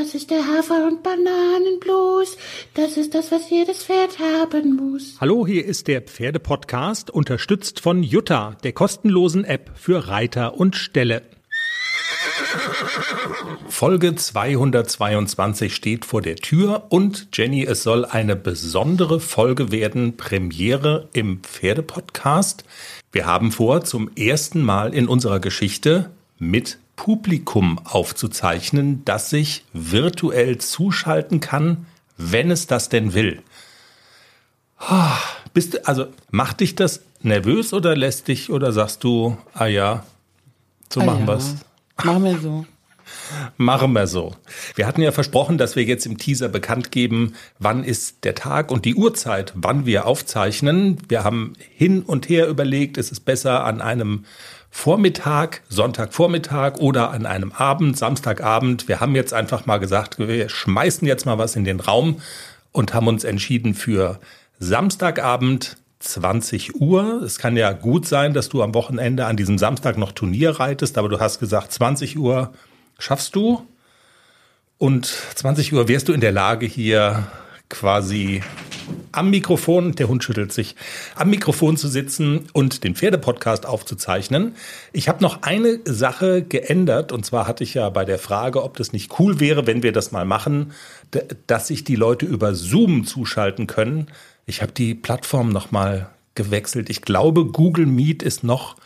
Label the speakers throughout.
Speaker 1: Das ist der Hafer- und Bananenblues. Das ist das, was jedes Pferd haben muss.
Speaker 2: Hallo, hier ist der Pferdepodcast, unterstützt von Jutta, der kostenlosen App für Reiter und Ställe. Folge 222 steht vor der Tür und Jenny, es soll eine besondere Folge werden, Premiere im Pferdepodcast. Wir haben vor, zum ersten Mal in unserer Geschichte mit Publikum aufzuzeichnen, das sich virtuell zuschalten kann, wenn es das denn will. Ah, bist du, also macht dich das nervös oder lässt dich oder sagst du, ah ja, so
Speaker 1: Ah
Speaker 2: machen
Speaker 1: ja.
Speaker 2: wir's.
Speaker 1: Machen wir so.
Speaker 2: Machen wir so. Wir hatten ja versprochen, dass wir jetzt im Teaser bekannt geben, wann ist der Tag und die Uhrzeit, wann wir aufzeichnen. Wir haben hin und her überlegt, ist es besser an einem Vormittag, Sonntagvormittag oder an einem Abend, Samstagabend. Wir haben jetzt einfach mal gesagt, wir schmeißen jetzt mal was in den Raum und haben uns entschieden für Samstagabend 20 Uhr. Es kann ja gut sein, dass du am Wochenende an diesem Samstag noch Turnier reitest, aber du hast gesagt, 20 Uhr schaffst du. Und 20 Uhr wärst du in der Lage, hier quasi am Mikrofon, der Hund schüttelt sich, am Mikrofon zu sitzen und den Pferdepodcast aufzuzeichnen. Ich habe noch eine Sache geändert und zwar hatte ich ja bei der Frage, ob das nicht cool wäre, wenn wir das mal machen, dass sich die Leute über Zoom zuschalten können. Ich habe die Plattform noch mal gewechselt. Ich glaube, Google Meet ist noch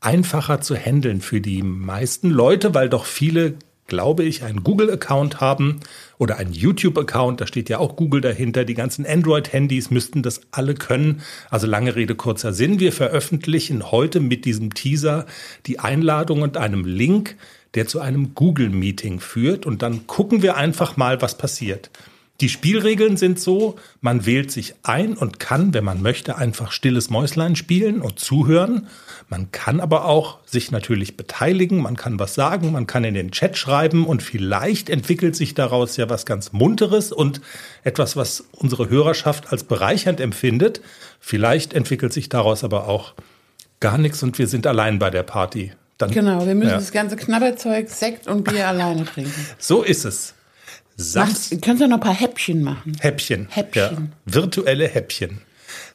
Speaker 2: einfacher zu handeln für die meisten Leute, weil doch viele, glaube ich, einen Google-Account haben oder einen YouTube-Account. Da steht ja auch Google dahinter. Die ganzen Android-Handys müssten das alle können. Also lange Rede, kurzer Sinn. Wir veröffentlichen heute mit diesem Teaser die Einladung und einem Link, der zu einem Google-Meeting führt. Und dann gucken wir einfach mal, was passiert. Die Spielregeln sind so, man wählt sich ein und kann, wenn man möchte, einfach stilles Mäuslein spielen und zuhören. Man kann aber auch sich natürlich beteiligen, man kann was sagen, man kann in den Chat schreiben und vielleicht entwickelt sich daraus ja was ganz Munteres und etwas, was unsere Hörerschaft als bereichernd empfindet. Vielleicht entwickelt sich daraus aber auch gar nichts und wir sind allein bei der Party. Dann,
Speaker 1: Genau, wir müssen
Speaker 2: Ja.
Speaker 1: das ganze Knabberzeug, Sekt und Bier alleine trinken.
Speaker 2: So ist es. Samstag.
Speaker 1: Machst, kannst du noch ein paar Häppchen machen?
Speaker 2: Häppchen.
Speaker 1: Häppchen.
Speaker 2: Ja, virtuelle Häppchen.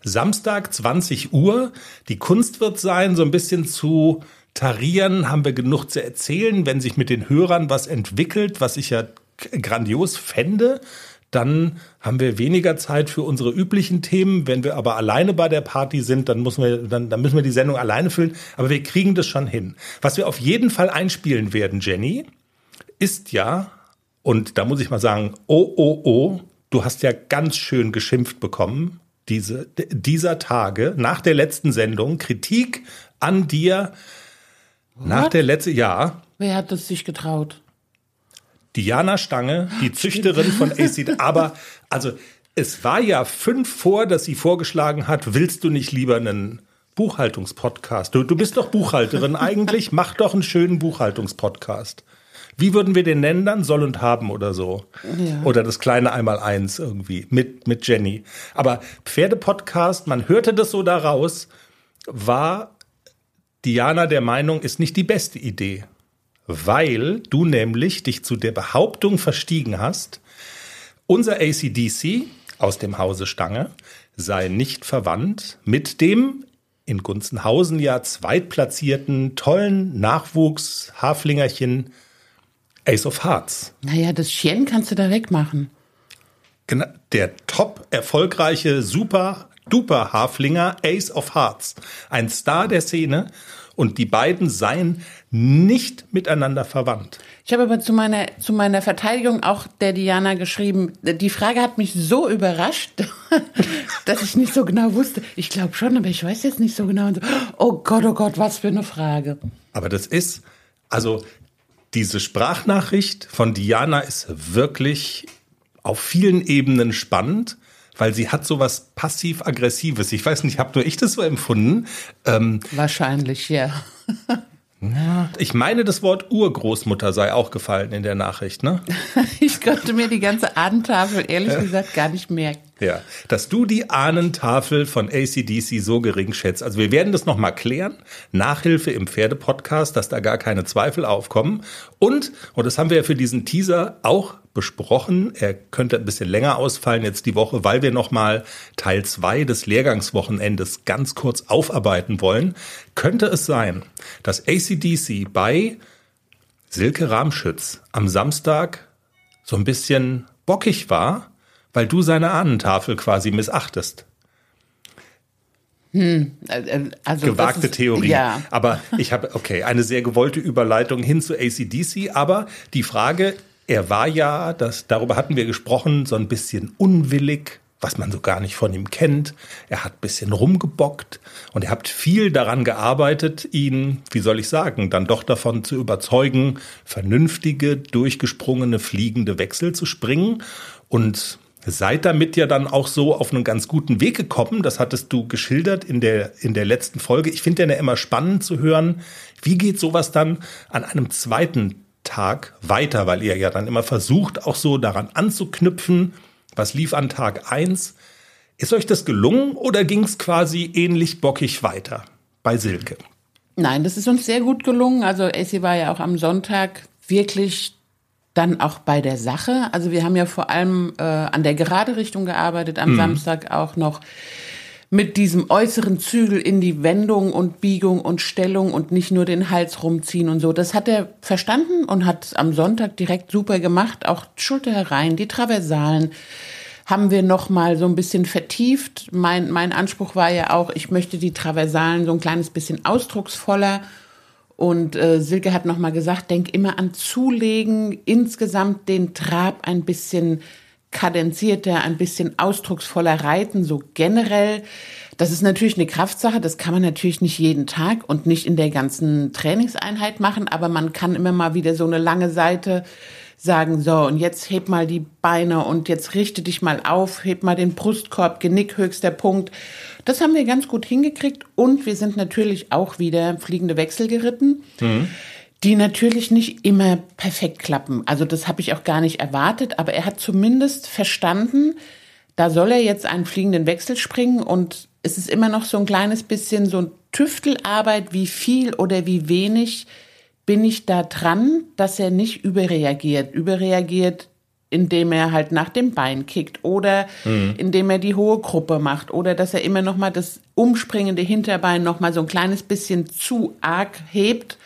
Speaker 2: Samstag 20 Uhr. Die Kunst wird sein, so ein bisschen zu tarieren, haben wir genug zu erzählen. Wenn sich mit den Hörern was entwickelt, was ich ja grandios fände, dann haben wir weniger Zeit für unsere üblichen Themen. Wenn wir aber alleine bei der Party sind, dann müssen wir, dann, dann müssen wir die Sendung alleine füllen. Aber wir kriegen das schon hin. Was wir auf jeden Fall einspielen werden, Jenny, ist ja, und da muss ich mal sagen, oh, oh, oh, du hast ja ganz schön geschimpft bekommen, diese, dieser Tage, nach der letzten Sendung, Kritik an dir, nach der letzten, ja,
Speaker 1: Wer hat es sich getraut?
Speaker 2: Diana Stange, die Züchterin von AC, aber, also, es war ja fünf vor, dass sie vorgeschlagen hat, willst du nicht lieber einen Buchhaltungspodcast? Du, du bist doch Buchhalterin eigentlich, mach doch einen schönen Buchhaltungspodcast. Wie würden wir den nennen dann? Soll und haben oder so.
Speaker 1: Ja.
Speaker 2: Oder das kleine Einmaleins irgendwie mit, mit Jenny. Aber Pferdepodcast, man hörte das so daraus, war Diana der Meinung, ist nicht die beste Idee. Weil du nämlich dich zu der Behauptung verstiegen hast, unser ACDC aus dem Hause Stange sei nicht verwandt mit dem in Gunzenhausen ja zweitplatzierten, tollen Nachwuchs-Haflingerchen Ace of Hearts.
Speaker 1: Naja, das Chien kannst du da wegmachen.
Speaker 2: Gena- Der top erfolgreiche, super duper Haflinger Ace of Hearts. Ein Star der Szene. Und die beiden seien nicht miteinander verwandt.
Speaker 1: Ich habe aber zu meiner, zu meiner Verteidigung auch der Diana geschrieben, die Frage hat mich so überrascht, dass ich nicht so genau wusste. Ich glaube schon, aber ich weiß jetzt nicht so genau. Oh Gott, oh Gott, was für eine Frage.
Speaker 2: Aber das ist, also diese Sprachnachricht von Diana ist wirklich auf vielen Ebenen spannend, weil sie hat sowas passiv-aggressives. Ich weiß nicht, habe nur ich das so empfunden. Ähm,
Speaker 1: Wahrscheinlich, ja.
Speaker 2: ich meine, das Wort Urgroßmutter sei auch gefallen in der Nachricht, ne?
Speaker 1: Ich konnte mir die ganze Ahnentafel ehrlich gesagt gar nicht merken.
Speaker 2: Ja, dass du die Ahnentafel von ACDC so gering schätzt. Also wir werden das nochmal klären. Nachhilfe im Pferdepodcast, dass da gar keine Zweifel aufkommen. Und, und das haben wir ja für diesen Teaser auch besprochen. Er könnte ein bisschen länger ausfallen jetzt die Woche, weil wir nochmal Teil zwei des Lehrgangswochenendes ganz kurz aufarbeiten wollen. Könnte es sein, dass ACDC bei Silke Ramschütz am Samstag so ein bisschen bockig war, weil du seine Ahnentafel quasi missachtest.
Speaker 1: Hm, äh, äh, also
Speaker 2: Gewagte
Speaker 1: ist,
Speaker 2: Theorie.
Speaker 1: Ja.
Speaker 2: Aber ich habe, okay, eine sehr gewollte Überleitung hin zu ACDC. Aber die Frage, er war ja, das, darüber hatten wir gesprochen, so ein bisschen unwillig, was man so gar nicht von ihm kennt. Er hat ein bisschen rumgebockt und ihr habt viel daran gearbeitet, ihn, wie soll ich sagen, dann doch davon zu überzeugen, vernünftige, durchgesprungene, fliegende Wechsel zu springen. Und seid damit ja dann auch so auf einen ganz guten Weg gekommen. Das hattest du geschildert in der, in der letzten Folge. Ich finde ja immer spannend zu hören, wie geht sowas dann an einem zweiten Tag weiter, weil ihr ja dann immer versucht, auch so daran anzuknüpfen, was lief an Tag eins. Ist euch das gelungen oder ging es quasi ähnlich bockig weiter bei Silke?
Speaker 1: Nein, das ist uns sehr gut gelungen. Also Essie war ja auch am Sonntag wirklich dann auch bei der Sache. Also wir haben ja vor allem äh, an der gerade Richtung gearbeitet, am mhm. Samstag auch noch mit diesem äußeren Zügel in die Wendung und Biegung und Stellung und nicht nur den Hals rumziehen und so. Das hat er verstanden und hat am Sonntag direkt super gemacht. Auch Schulter herein, die Traversalen haben wir noch mal so ein bisschen vertieft. Mein, mein Anspruch war ja auch, ich möchte die Traversalen so ein kleines bisschen ausdrucksvoller. Und äh, Silke hat noch mal gesagt, denk immer an Zulegen, insgesamt den Trab ein bisschen kadenzierter, ein bisschen ausdrucksvoller reiten, so generell. Das ist natürlich eine Kraftsache, das kann man natürlich nicht jeden Tag und nicht in der ganzen Trainingseinheit machen, aber man kann immer mal wieder so eine lange Seite sagen, so, und jetzt heb mal die Beine und jetzt richte dich mal auf, heb mal den Brustkorb, Genick höchster Punkt. Das haben wir ganz gut hingekriegt und wir sind natürlich auch wieder fliegende Wechsel geritten. Mhm die natürlich nicht immer perfekt klappen. Also das habe ich auch gar nicht erwartet, aber er hat zumindest verstanden, da soll er jetzt einen fliegenden Wechsel springen und es ist immer noch so ein kleines bisschen so ein Tüftelarbeit, wie viel oder wie wenig bin ich da dran, dass er nicht überreagiert. Überreagiert, indem er halt nach dem Bein kickt oder mhm. indem er die hohe Gruppe macht oder dass er immer noch mal das umspringende Hinterbein noch mal so ein kleines bisschen zu arg hebt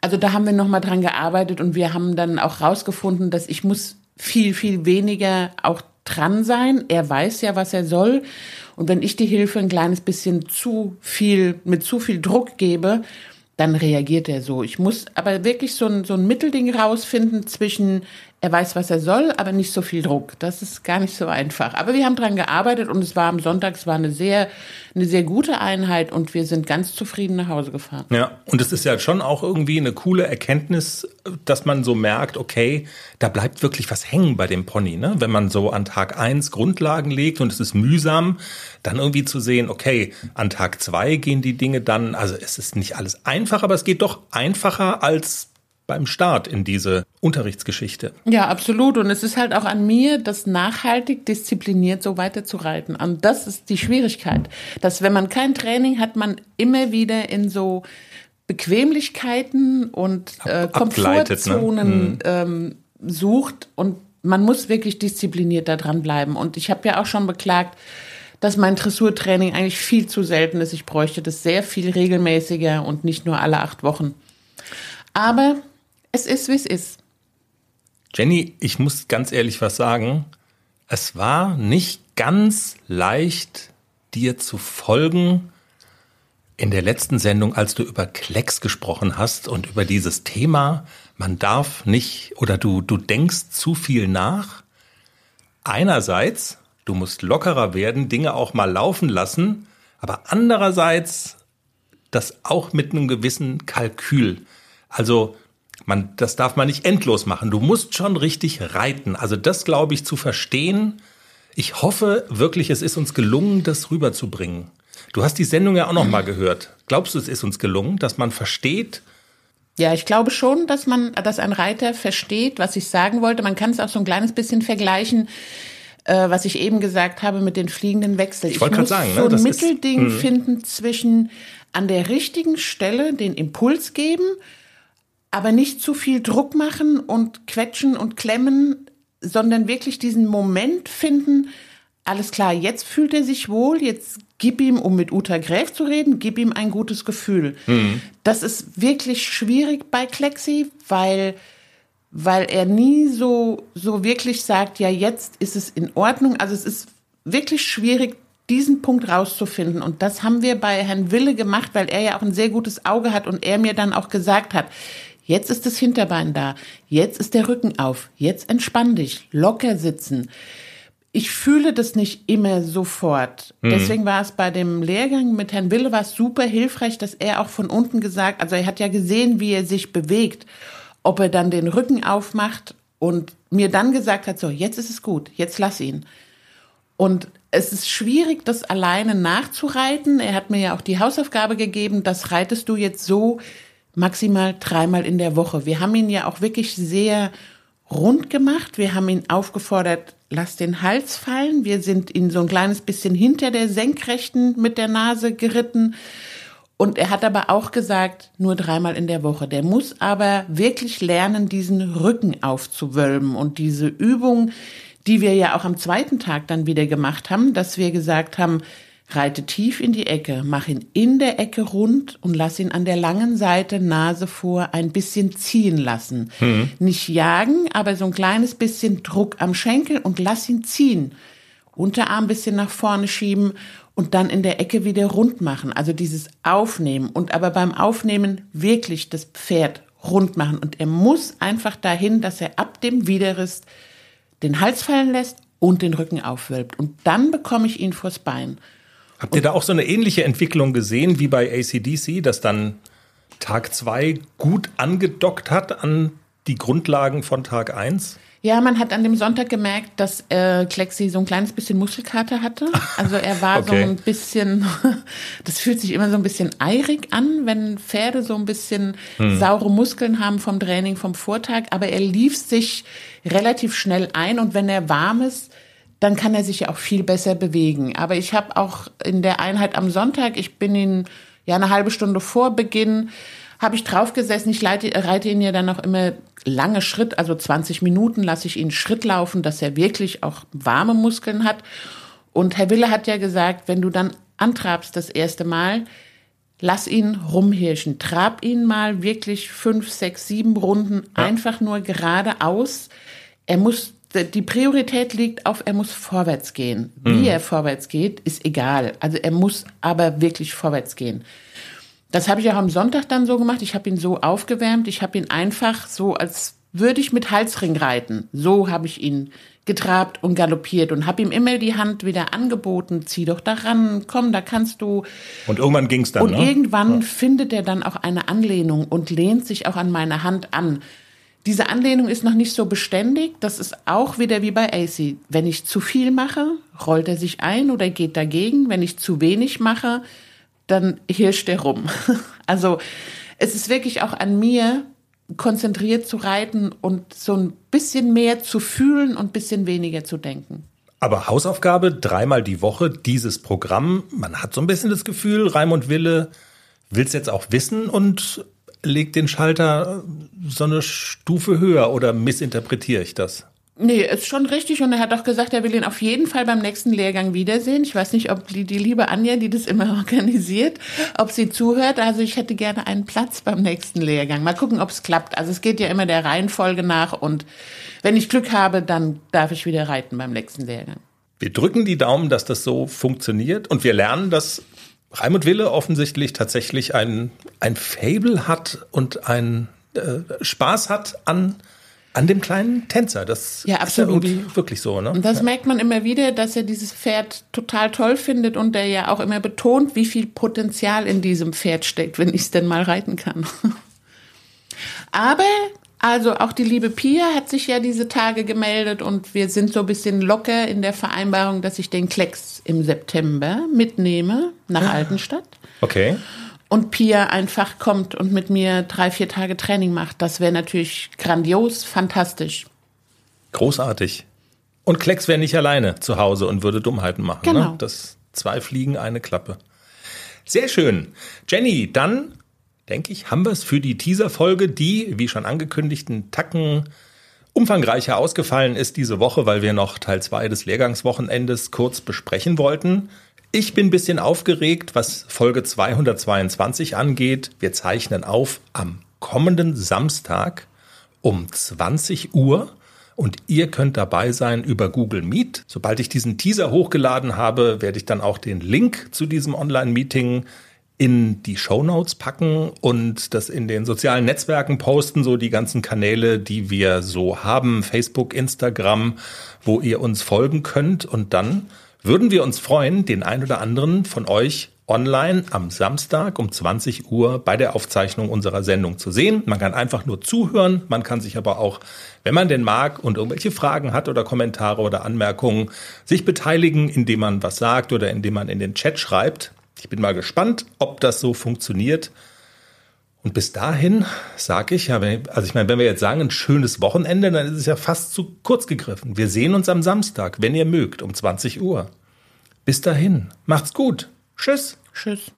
Speaker 1: also da haben wir nochmal dran gearbeitet und wir haben dann auch rausgefunden, dass ich muss viel, viel weniger auch dran sein. Er weiß ja, was er soll. Und wenn ich die Hilfe ein kleines bisschen zu viel, mit zu viel Druck gebe, dann reagiert er so. Ich muss aber wirklich so ein, so ein Mittelding rausfinden zwischen, er weiß, was er soll, aber nicht so viel Druck. Das ist gar nicht so einfach. Aber wir haben dran gearbeitet und es war am Sonntag, es war eine sehr, eine sehr gute Einheit und wir sind ganz zufrieden nach Hause gefahren.
Speaker 2: Ja, und es ist ja schon auch irgendwie eine coole Erkenntnis, dass man so merkt, okay, da bleibt wirklich was hängen bei dem Pony, ne? Wenn man so an Tag eins Grundlagen legt und es ist mühsam, dann irgendwie zu sehen, okay, an Tag zwei gehen die Dinge dann, also es ist nicht alles einfach, aber es geht doch einfacher als beim Start in diese Unterrichtsgeschichte.
Speaker 1: Ja, absolut. Und es ist halt auch an mir, das nachhaltig diszipliniert so weiterzureiten. Und das ist die Schwierigkeit, dass wenn man kein Training hat, man immer wieder in so Bequemlichkeiten und äh, ne? Komfortzonen ne? ähm, sucht und man muss wirklich diszipliniert da dran bleiben. Und ich habe ja auch schon beklagt, dass mein Dressurtraining eigentlich viel zu selten ist. Ich bräuchte das sehr viel regelmäßiger und nicht nur alle acht Wochen. Aber es ist, wie es ist.
Speaker 2: Jenny, ich muss ganz ehrlich was sagen. Es war nicht ganz leicht, dir zu folgen in der letzten Sendung, als du über Klecks gesprochen hast und über dieses Thema, man darf nicht oder du, du denkst zu viel nach. Einerseits, du musst lockerer werden, Dinge auch mal laufen lassen, aber andererseits das auch mit einem gewissen Kalkül. Also man, das darf man nicht endlos machen. Du musst schon richtig reiten. Also das glaube ich zu verstehen. Ich hoffe wirklich, es ist uns gelungen, das rüberzubringen. Du hast die Sendung ja auch noch mal gehört. Glaubst du, es ist uns gelungen, dass man versteht?
Speaker 1: Ja, ich glaube schon, dass man, dass ein Reiter versteht, was ich sagen wollte. Man kann es auch so ein kleines bisschen vergleichen äh, was ich eben gesagt habe mit den fliegenden Wechseln.
Speaker 2: Ich wollte gerade sagen,
Speaker 1: so
Speaker 2: ne,
Speaker 1: ein Mittelding ist, mhm. finden zwischen an der richtigen Stelle den Impuls geben, aber nicht zu viel Druck machen und quetschen und klemmen, sondern wirklich diesen Moment finden, alles klar, jetzt fühlt er sich wohl, jetzt gib ihm, um mit Uta Gräf zu reden, gib ihm ein gutes Gefühl. Mhm. Das ist wirklich schwierig bei Klexi, weil, weil er nie so, so wirklich sagt, ja, jetzt ist es in Ordnung. Also es ist wirklich schwierig, diesen Punkt rauszufinden. Und das haben wir bei Herrn Wille gemacht, weil er ja auch ein sehr gutes Auge hat und er mir dann auch gesagt hat, jetzt ist das Hinterbein da, jetzt ist der Rücken auf, jetzt entspann dich, locker sitzen. Ich fühle das nicht immer sofort. Mhm. Deswegen war es bei dem Lehrgang mit Herrn Wille war es super hilfreich, dass er auch von unten gesagt, also er hat ja gesehen, wie er sich bewegt, ob er dann den Rücken aufmacht und mir dann gesagt hat, so, jetzt ist es gut, jetzt lass ihn. Und es ist schwierig, das alleine nachzureiten. Er hat mir ja auch die Hausaufgabe gegeben, das reitest du jetzt so maximal dreimal in der Woche. Wir haben ihn ja auch wirklich sehr rund gemacht. Wir haben ihn aufgefordert, lass den Hals fallen. Wir sind ihn so ein kleines bisschen hinter der Senkrechten mit der Nase geritten. Und er hat aber auch gesagt, nur dreimal in der Woche. Der muss aber wirklich lernen, diesen Rücken aufzuwölben und diese Übung, die wir ja auch am zweiten Tag dann wieder gemacht haben, dass wir gesagt haben, reite tief in die Ecke, mach ihn in der Ecke rund und lass ihn an der langen Seite Nase vor ein bisschen ziehen lassen. Mhm. Nicht jagen, aber so ein kleines bisschen Druck am Schenkel und lass ihn ziehen. Unterarm bisschen nach vorne schieben und dann in der Ecke wieder rund machen. Also dieses Aufnehmen und aber beim Aufnehmen wirklich das Pferd rund machen. Und er muss einfach dahin, dass er ab dem Widerriss den Hals fallen lässt und den Rücken aufwölbt. Und dann bekomme ich ihn vors Bein.
Speaker 2: Habt ihr da auch so eine ähnliche Entwicklung gesehen wie bei ACDC, dass dann Tag 2 gut angedockt hat an die Grundlagen von Tag 1?
Speaker 1: Ja, man hat an dem Sonntag gemerkt, dass äh, Klexi so ein kleines bisschen Muskelkater hatte. Also er war okay. so ein bisschen, das fühlt sich immer so ein bisschen eirig an, wenn Pferde so ein bisschen hm. saure Muskeln haben vom Training vom Vortag. Aber er lief sich relativ schnell ein und wenn er warm ist, dann kann er sich ja auch viel besser bewegen. Aber ich habe auch in der Einheit am Sonntag, ich bin ihn ja eine halbe Stunde vor Beginn, habe ich draufgesessen. Ich leite, reite ihn ja dann noch immer lange Schritt, also 20 Minuten lasse ich ihn Schritt laufen, dass er wirklich auch warme Muskeln hat. Und Herr Wille hat ja gesagt, wenn du dann antrabst das erste Mal, lass ihn rumhirschen. Trab ihn mal wirklich fünf, sechs, sieben Runden ja. einfach nur geradeaus. Er muss, die Priorität liegt auf, er muss vorwärts gehen. Wie mhm. er vorwärts geht, ist egal. Also er muss aber wirklich vorwärts gehen. Das habe ich auch am Sonntag dann so gemacht. Ich habe ihn so aufgewärmt. Ich habe ihn einfach so, als würde ich mit Halsring reiten. So habe ich ihn getrabt und galoppiert und habe ihm immer die Hand wieder angeboten. Zieh doch daran, komm, da kannst du.
Speaker 2: Und irgendwann ging es dann.
Speaker 1: Und ne? irgendwann ja. findet er dann auch eine Anlehnung und lehnt sich auch an meine Hand an. Diese Anlehnung ist noch nicht so beständig. Das ist auch wieder wie bei AC. Wenn ich zu viel mache, rollt er sich ein oder geht dagegen. Wenn ich zu wenig mache, dann hirscht er rum. Also es ist wirklich auch an mir, konzentriert zu reiten und so ein bisschen mehr zu fühlen und ein bisschen weniger zu denken.
Speaker 2: Aber Hausaufgabe, dreimal die Woche, dieses Programm. Man hat so ein bisschen das Gefühl, Raimund Wille will es jetzt auch wissen und legt den Schalter so eine Stufe höher oder missinterpretiere ich das?
Speaker 1: Nee, ist schon richtig. Und er hat auch gesagt, er will ihn auf jeden Fall beim nächsten Lehrgang wiedersehen. Ich weiß nicht, ob die, die liebe Anja, die das immer organisiert, ob sie zuhört. Also ich hätte gerne einen Platz beim nächsten Lehrgang. Mal gucken, ob es klappt. Also es geht ja immer der Reihenfolge nach. Und wenn ich Glück habe, dann darf ich wieder reiten beim nächsten Lehrgang.
Speaker 2: Wir drücken die Daumen, dass das so funktioniert. Und wir lernen, dass Raimund Wille offensichtlich tatsächlich ein, ein Fable hat und ein äh, Spaß hat an an dem kleinen Tänzer. Das ja, ist ja irgendwie wirklich so, ne?
Speaker 1: Und das
Speaker 2: ja.
Speaker 1: merkt man immer wieder, dass er dieses Pferd total toll findet und der ja auch immer betont, wie viel Potenzial in diesem Pferd steckt, wenn ich es denn mal reiten kann. Aber also auch die liebe Pia hat sich ja diese Tage gemeldet und wir sind so ein bisschen locker in der Vereinbarung, dass ich den Klecks im September mitnehme nach ah. Altenstadt.
Speaker 2: Okay
Speaker 1: und Pia einfach kommt und mit mir drei, vier Tage Training macht. Das wäre natürlich grandios, fantastisch.
Speaker 2: Großartig. Und Klecks wäre nicht alleine zu Hause und würde Dummheiten machen. Ne?
Speaker 1: Genau.
Speaker 2: Ne? Das zwei Fliegen, eine Klappe. Sehr schön. Jenny, dann denke ich, haben wir es für die Teaser-Folge, die, wie schon angekündigt, einen Tacken umfangreicher ausgefallen ist diese Woche, weil wir noch Teil 2 des Lehrgangswochenendes kurz besprechen wollten. Ich bin ein bisschen aufgeregt, was Folge 222 angeht. Wir zeichnen auf am kommenden Samstag um 20 Uhr und ihr könnt dabei sein über Google Meet. Sobald ich diesen Teaser hochgeladen habe, werde ich dann auch den Link zu diesem Online-Meeting in die Show Notes packen und das in den sozialen Netzwerken posten, so die ganzen Kanäle, die wir so haben, Facebook, Instagram, wo ihr uns folgen könnt. Und dann würden wir uns freuen, den ein oder anderen von euch online am Samstag um 20 Uhr bei der Aufzeichnung unserer Sendung zu sehen. Man kann einfach nur zuhören, man kann sich aber auch, wenn man denn mag und irgendwelche Fragen hat oder Kommentare oder Anmerkungen, sich beteiligen, indem man was sagt oder indem man in den Chat schreibt. Ich bin mal gespannt, ob das so funktioniert. Und bis dahin sage ich, ja, also ich meine, wenn wir jetzt sagen, ein schönes Wochenende, dann ist es ja fast zu kurz gegriffen. Wir sehen uns am Samstag, wenn ihr mögt, um 20 Uhr. Bis dahin, macht's gut. Tschüss.
Speaker 1: Tschüss.